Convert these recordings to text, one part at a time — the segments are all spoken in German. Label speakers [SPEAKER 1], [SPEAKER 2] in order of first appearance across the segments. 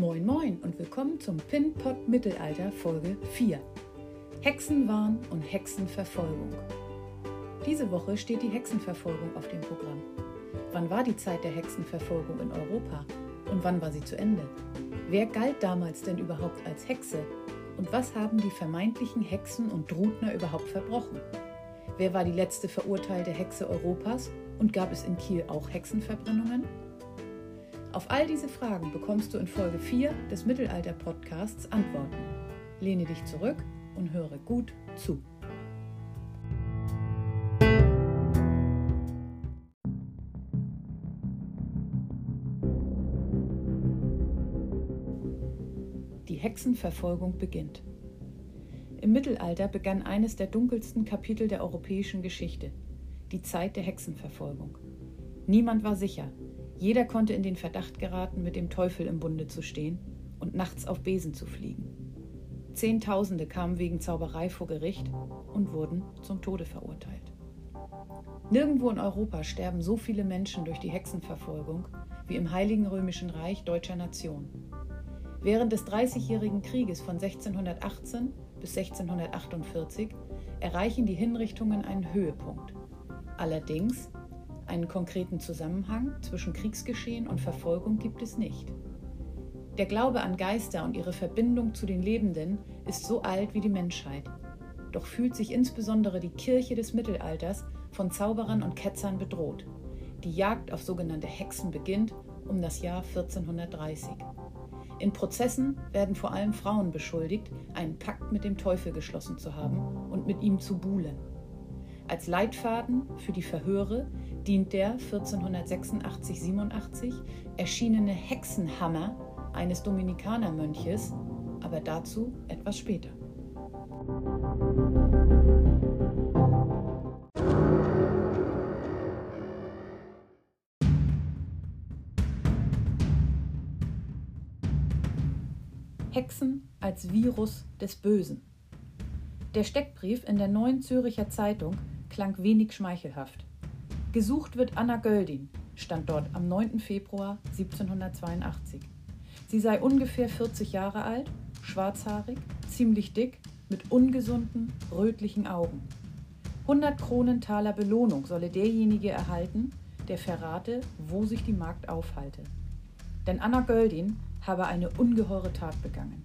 [SPEAKER 1] Moin Moin und willkommen zum Pinpot Mittelalter Folge 4. Hexenwahn und Hexenverfolgung. Diese Woche steht die Hexenverfolgung auf dem Programm. Wann war die Zeit der Hexenverfolgung in Europa und wann war sie zu Ende? Wer galt damals denn überhaupt als Hexe und was haben die vermeintlichen Hexen und Drutner überhaupt verbrochen? Wer war die letzte verurteilte Hexe Europas und gab es in Kiel auch Hexenverbrennungen? Auf all diese Fragen bekommst du in Folge 4 des Mittelalter-Podcasts Antworten. Lehne dich zurück und höre gut zu. Die Hexenverfolgung beginnt. Im Mittelalter begann eines der dunkelsten Kapitel der europäischen Geschichte, die Zeit der Hexenverfolgung. Niemand war sicher, jeder konnte in den Verdacht geraten, mit dem Teufel im Bunde zu stehen und nachts auf Besen zu fliegen. Zehntausende kamen wegen Zauberei vor Gericht und wurden zum Tode verurteilt. Nirgendwo in Europa sterben so viele Menschen durch die Hexenverfolgung wie im Heiligen Römischen Reich deutscher Nation. Während des Dreißigjährigen Krieges von 1618 bis 1648 erreichen die Hinrichtungen einen Höhepunkt. Allerdings einen konkreten Zusammenhang zwischen Kriegsgeschehen und Verfolgung gibt es nicht. Der Glaube an Geister und ihre Verbindung zu den Lebenden ist so alt wie die Menschheit. Doch fühlt sich insbesondere die Kirche des Mittelalters von Zauberern und Ketzern bedroht. Die Jagd auf sogenannte Hexen beginnt um das Jahr 1430. In Prozessen werden vor allem Frauen beschuldigt, einen Pakt mit dem Teufel geschlossen zu haben und mit ihm zu buhlen. Als Leitfaden für die Verhöre dient der 1486-87 erschienene Hexenhammer eines Dominikanermönches, aber dazu etwas später. Hexen als Virus des Bösen. Der Steckbrief in der Neuen Züricher Zeitung klang wenig schmeichelhaft. Gesucht wird Anna Göldin, stand dort am 9. Februar 1782. Sie sei ungefähr 40 Jahre alt, schwarzhaarig, ziemlich dick, mit ungesunden, rötlichen Augen. 100 Kronentaler Belohnung solle derjenige erhalten, der verrate, wo sich die Magd aufhalte. Denn Anna Göldin habe eine ungeheure Tat begangen.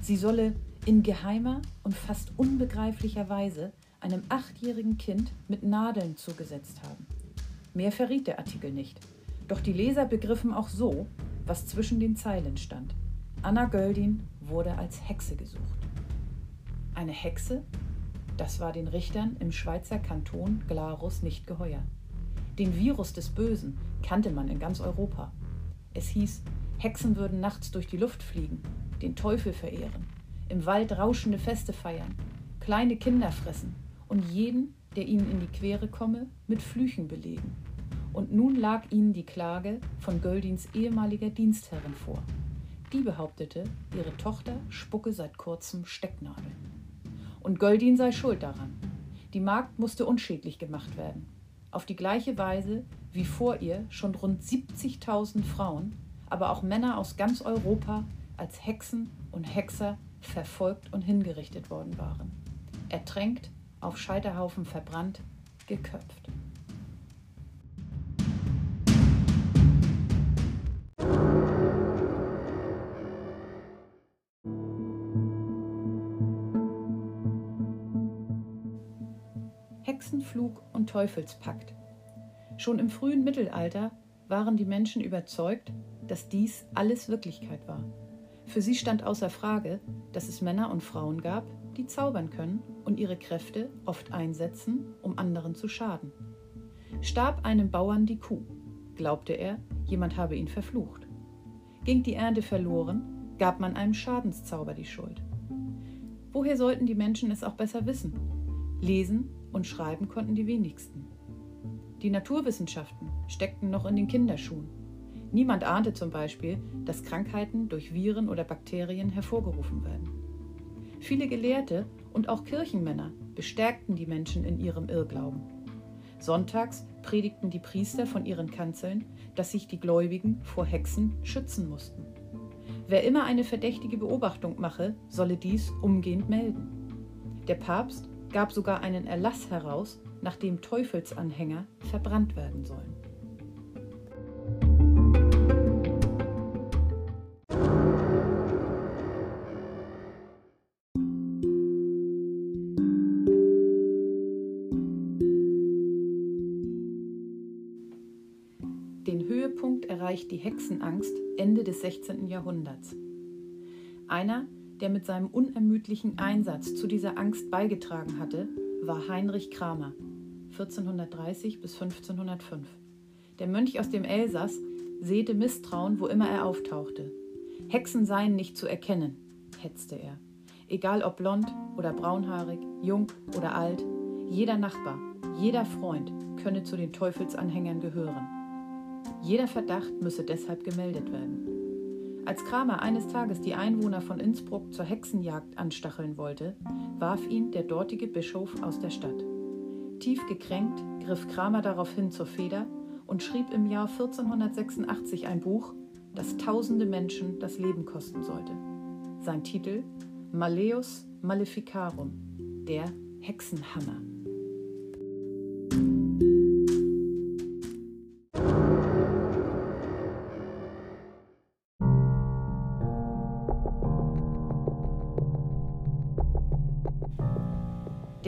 [SPEAKER 1] Sie solle in geheimer und fast unbegreiflicher Weise einem achtjährigen Kind mit Nadeln zugesetzt haben. Mehr verriet der Artikel nicht. Doch die Leser begriffen auch so, was zwischen den Zeilen stand. Anna Göldin wurde als Hexe gesucht. Eine Hexe? Das war den Richtern im Schweizer Kanton Glarus nicht geheuer. Den Virus des Bösen kannte man in ganz Europa. Es hieß, Hexen würden nachts durch die Luft fliegen, den Teufel verehren, im Wald rauschende Feste feiern, kleine Kinder fressen und jeden, der ihnen in die Quere komme, mit Flüchen belegen. Und nun lag ihnen die Klage von Göldins ehemaliger Dienstherrin vor. Die behauptete, ihre Tochter spucke seit kurzem Stecknadeln. Und Göldin sei schuld daran. Die Magd musste unschädlich gemacht werden. Auf die gleiche Weise, wie vor ihr schon rund 70.000 Frauen, aber auch Männer aus ganz Europa als Hexen und Hexer verfolgt und hingerichtet worden waren. Ertränkt auf Scheiterhaufen verbrannt, geköpft. Hexenflug und Teufelspakt. Schon im frühen Mittelalter waren die Menschen überzeugt, dass dies alles Wirklichkeit war. Für sie stand außer Frage, dass es Männer und Frauen gab, die zaubern können und ihre Kräfte oft einsetzen, um anderen zu schaden. Starb einem Bauern die Kuh, glaubte er, jemand habe ihn verflucht. Ging die Ernte verloren, gab man einem Schadenszauber die Schuld. Woher sollten die Menschen es auch besser wissen? Lesen und schreiben konnten die wenigsten. Die Naturwissenschaften steckten noch in den Kinderschuhen. Niemand ahnte zum Beispiel, dass Krankheiten durch Viren oder Bakterien hervorgerufen werden. Viele Gelehrte und auch Kirchenmänner bestärkten die Menschen in ihrem Irrglauben. Sonntags predigten die Priester von ihren Kanzeln, dass sich die Gläubigen vor Hexen schützen mussten. Wer immer eine verdächtige Beobachtung mache, solle dies umgehend melden. Der Papst gab sogar einen Erlass heraus, nach dem Teufelsanhänger verbrannt werden sollen. Höhepunkt erreicht die Hexenangst Ende des 16. Jahrhunderts. Einer, der mit seinem unermüdlichen Einsatz zu dieser Angst beigetragen hatte, war Heinrich Kramer 1430 bis 1505. Der Mönch aus dem Elsass säte Misstrauen, wo immer er auftauchte. Hexen seien nicht zu erkennen, hetzte er. Egal ob blond oder braunhaarig, jung oder alt, jeder Nachbar, jeder Freund könne zu den Teufelsanhängern gehören. Jeder Verdacht müsse deshalb gemeldet werden. Als Kramer eines Tages die Einwohner von Innsbruck zur Hexenjagd anstacheln wollte, warf ihn der dortige Bischof aus der Stadt. Tief gekränkt griff Kramer daraufhin zur Feder und schrieb im Jahr 1486 ein Buch, das tausende Menschen das Leben kosten sollte. Sein Titel Maleus Maleficarum, der Hexenhammer.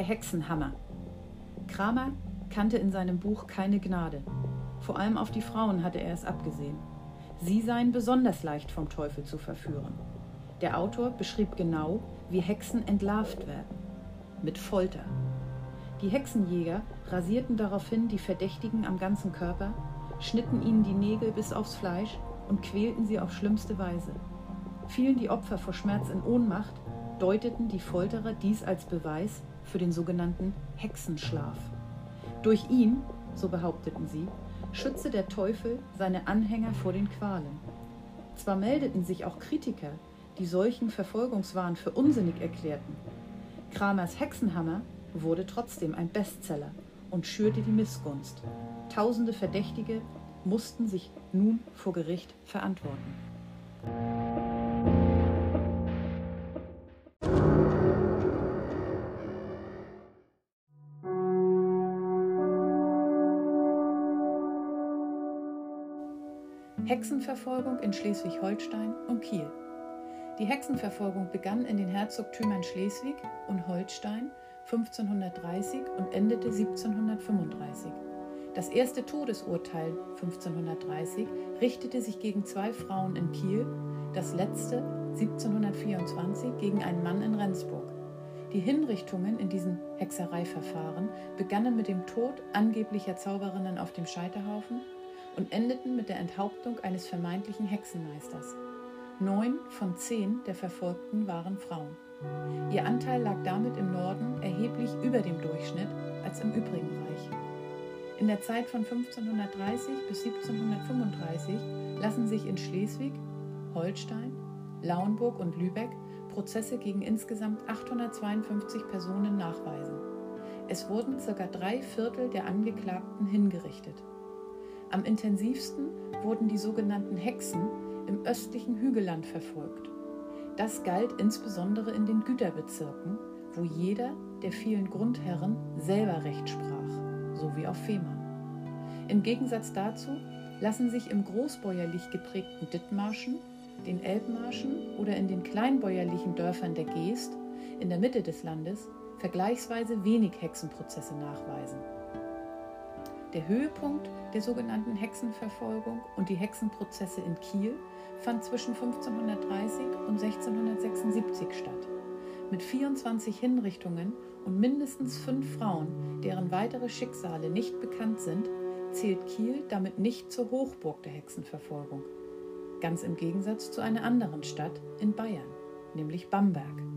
[SPEAKER 1] Der Hexenhammer Kramer kannte in seinem Buch keine Gnade. Vor allem auf die Frauen hatte er es abgesehen. Sie seien besonders leicht vom Teufel zu verführen. Der Autor beschrieb genau, wie Hexen entlarvt werden. Mit Folter. Die Hexenjäger rasierten daraufhin die Verdächtigen am ganzen Körper, schnitten ihnen die Nägel bis aufs Fleisch und quälten sie auf schlimmste Weise. Fielen die Opfer vor Schmerz in Ohnmacht, deuteten die Folterer dies als Beweis für den sogenannten Hexenschlaf. Durch ihn, so behaupteten sie, schütze der Teufel seine Anhänger vor den Qualen. Zwar meldeten sich auch Kritiker, die solchen Verfolgungswahn für unsinnig erklärten. Kramers Hexenhammer wurde trotzdem ein Bestseller und schürte die Missgunst. Tausende Verdächtige mussten sich nun vor Gericht verantworten. Hexenverfolgung in Schleswig-Holstein und Kiel. Die Hexenverfolgung begann in den Herzogtümern Schleswig und Holstein 1530 und endete 1735. Das erste Todesurteil 1530 richtete sich gegen zwei Frauen in Kiel, das letzte 1724 gegen einen Mann in Rendsburg. Die Hinrichtungen in diesen Hexereiverfahren begannen mit dem Tod angeblicher Zauberinnen auf dem Scheiterhaufen und endeten mit der Enthauptung eines vermeintlichen Hexenmeisters. Neun von zehn der Verfolgten waren Frauen. Ihr Anteil lag damit im Norden erheblich über dem Durchschnitt als im übrigen Reich. In der Zeit von 1530 bis 1735 lassen sich in Schleswig, Holstein, Lauenburg und Lübeck Prozesse gegen insgesamt 852 Personen nachweisen. Es wurden ca. drei Viertel der Angeklagten hingerichtet. Am intensivsten wurden die sogenannten Hexen im östlichen Hügelland verfolgt. Das galt insbesondere in den Güterbezirken, wo jeder der vielen Grundherren selber Recht sprach, so wie auf Fehmarn. Im Gegensatz dazu lassen sich im großbäuerlich geprägten Dithmarschen, den Elbmarschen oder in den kleinbäuerlichen Dörfern der Geest in der Mitte des Landes vergleichsweise wenig Hexenprozesse nachweisen. Der Höhepunkt der sogenannten Hexenverfolgung und die Hexenprozesse in Kiel fand zwischen 1530 und 1676 statt. Mit 24 Hinrichtungen und mindestens fünf Frauen, deren weitere Schicksale nicht bekannt sind, zählt Kiel damit nicht zur Hochburg der Hexenverfolgung. Ganz im Gegensatz zu einer anderen Stadt in Bayern, nämlich Bamberg.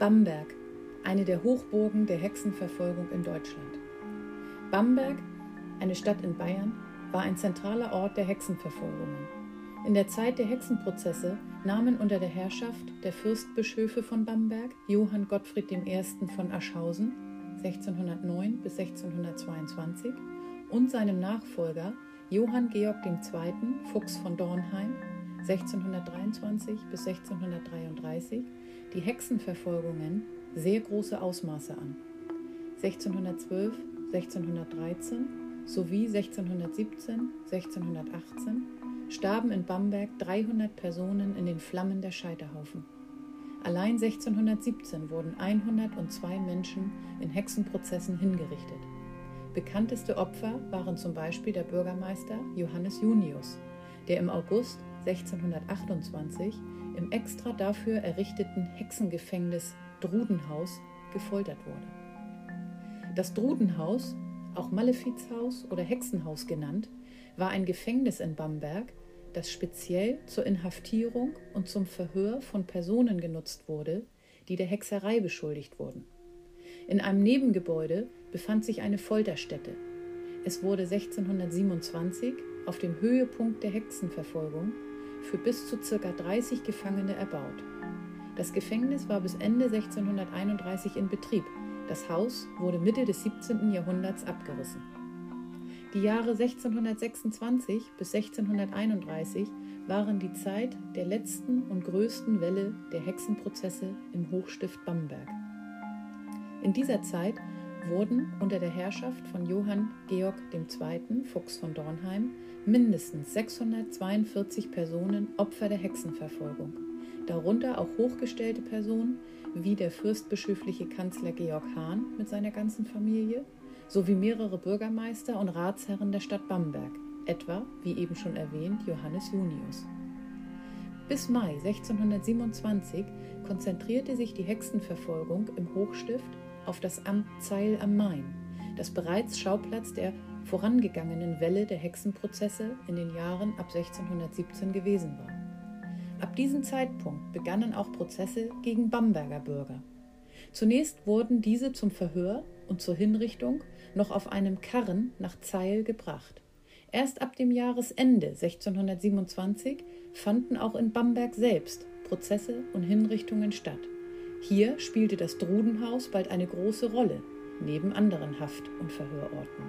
[SPEAKER 1] Bamberg, eine der Hochburgen der Hexenverfolgung in Deutschland. Bamberg, eine Stadt in Bayern, war ein zentraler Ort der Hexenverfolgungen. In der Zeit der Hexenprozesse nahmen unter der Herrschaft der Fürstbischöfe von Bamberg, Johann Gottfried I. von Aschhausen 1609 bis 1622 und seinem Nachfolger Johann Georg II. Fuchs von Dornheim 1623 bis 1633 die Hexenverfolgungen sehr große Ausmaße an. 1612, 1613 sowie 1617, 1618 starben in Bamberg 300 Personen in den Flammen der Scheiterhaufen. Allein 1617 wurden 102 Menschen in Hexenprozessen hingerichtet. Bekannteste Opfer waren zum Beispiel der Bürgermeister Johannes Junius, der im August 1628 im extra dafür errichteten Hexengefängnis Drudenhaus gefoltert wurde. Das Drudenhaus, auch Malefizhaus oder Hexenhaus genannt, war ein Gefängnis in Bamberg, das speziell zur Inhaftierung und zum Verhör von Personen genutzt wurde, die der Hexerei beschuldigt wurden. In einem Nebengebäude befand sich eine Folterstätte. Es wurde 1627 auf dem Höhepunkt der Hexenverfolgung für bis zu ca. 30 Gefangene erbaut. Das Gefängnis war bis Ende 1631 in Betrieb. Das Haus wurde Mitte des 17. Jahrhunderts abgerissen. Die Jahre 1626 bis 1631 waren die Zeit der letzten und größten Welle der Hexenprozesse im Hochstift Bamberg. In dieser Zeit wurden unter der Herrschaft von Johann Georg II. Fuchs von Dornheim mindestens 642 Personen Opfer der Hexenverfolgung, darunter auch hochgestellte Personen wie der fürstbischöfliche Kanzler Georg Hahn mit seiner ganzen Familie sowie mehrere Bürgermeister und Ratsherren der Stadt Bamberg, etwa, wie eben schon erwähnt, Johannes Junius. Bis Mai 1627 konzentrierte sich die Hexenverfolgung im Hochstift auf das Amt Zeil am Main, das bereits Schauplatz der vorangegangenen Welle der Hexenprozesse in den Jahren ab 1617 gewesen war. Ab diesem Zeitpunkt begannen auch Prozesse gegen Bamberger Bürger. Zunächst wurden diese zum Verhör und zur Hinrichtung noch auf einem Karren nach Zeil gebracht. Erst ab dem Jahresende 1627 fanden auch in Bamberg selbst Prozesse und Hinrichtungen statt. Hier spielte das Drudenhaus bald eine große Rolle, neben anderen Haft- und Verhörorten.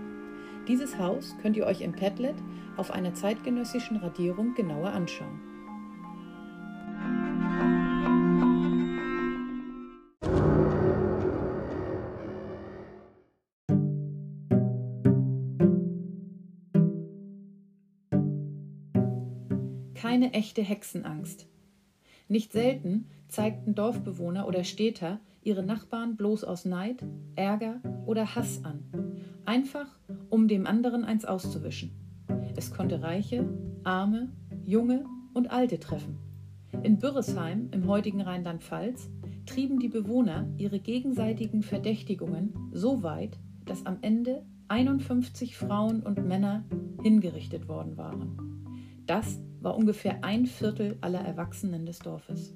[SPEAKER 1] Dieses Haus könnt ihr euch im Padlet auf einer zeitgenössischen Radierung genauer anschauen. keine echte Hexenangst. Nicht selten zeigten Dorfbewohner oder Städter ihre Nachbarn bloß aus Neid, Ärger oder Hass an, einfach um dem anderen eins auszuwischen. Es konnte Reiche, Arme, Junge und Alte treffen. In Bürresheim im heutigen Rheinland-Pfalz trieben die Bewohner ihre gegenseitigen Verdächtigungen so weit, dass am Ende 51 Frauen und Männer hingerichtet worden waren. Das war ungefähr ein Viertel aller Erwachsenen des Dorfes.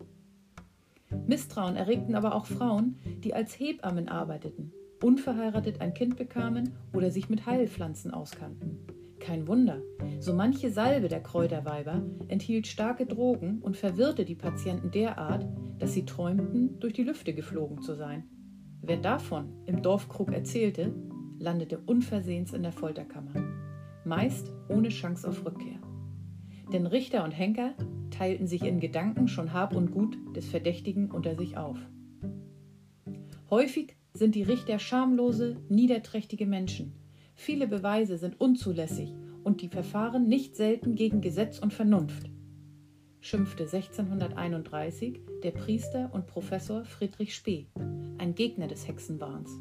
[SPEAKER 1] Misstrauen erregten aber auch Frauen, die als Hebammen arbeiteten, unverheiratet ein Kind bekamen oder sich mit Heilpflanzen auskannten. Kein Wunder, so manche Salbe der Kräuterweiber enthielt starke Drogen und verwirrte die Patienten derart, dass sie träumten, durch die Lüfte geflogen zu sein. Wer davon im Dorfkrug erzählte, landete unversehens in der Folterkammer, meist ohne Chance auf Rückkehr. Denn Richter und Henker teilten sich in Gedanken schon Hab und Gut des Verdächtigen unter sich auf. Häufig sind die Richter schamlose, niederträchtige Menschen. Viele Beweise sind unzulässig und die Verfahren nicht selten gegen Gesetz und Vernunft, schimpfte 1631 der Priester und Professor Friedrich Spee, ein Gegner des Hexenwahns.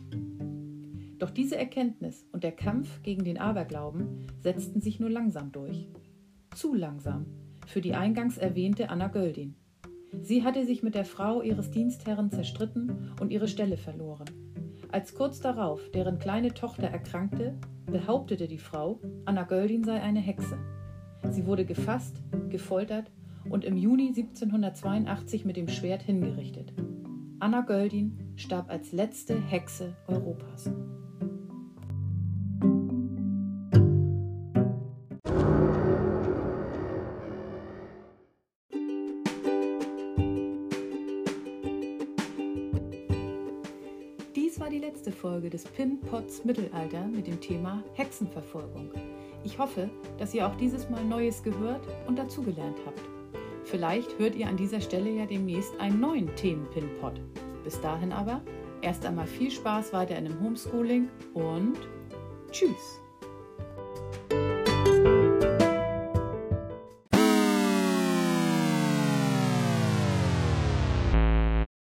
[SPEAKER 1] Doch diese Erkenntnis und der Kampf gegen den Aberglauben setzten sich nur langsam durch zu langsam für die eingangs erwähnte Anna Göldin. Sie hatte sich mit der Frau ihres Dienstherren zerstritten und ihre Stelle verloren. Als kurz darauf deren kleine Tochter erkrankte, behauptete die Frau, Anna Göldin sei eine Hexe. Sie wurde gefasst, gefoltert und im Juni 1782 mit dem Schwert hingerichtet. Anna Göldin starb als letzte Hexe Europas. Dies war die letzte Folge des Pin Pots Mittelalter mit dem Thema Hexenverfolgung. Ich hoffe, dass ihr auch dieses Mal Neues gehört und dazugelernt habt. Vielleicht hört ihr an dieser Stelle ja demnächst einen neuen Themen-Pin-Pod. Bis dahin aber erst einmal viel Spaß weiter in dem Homeschooling und tschüss!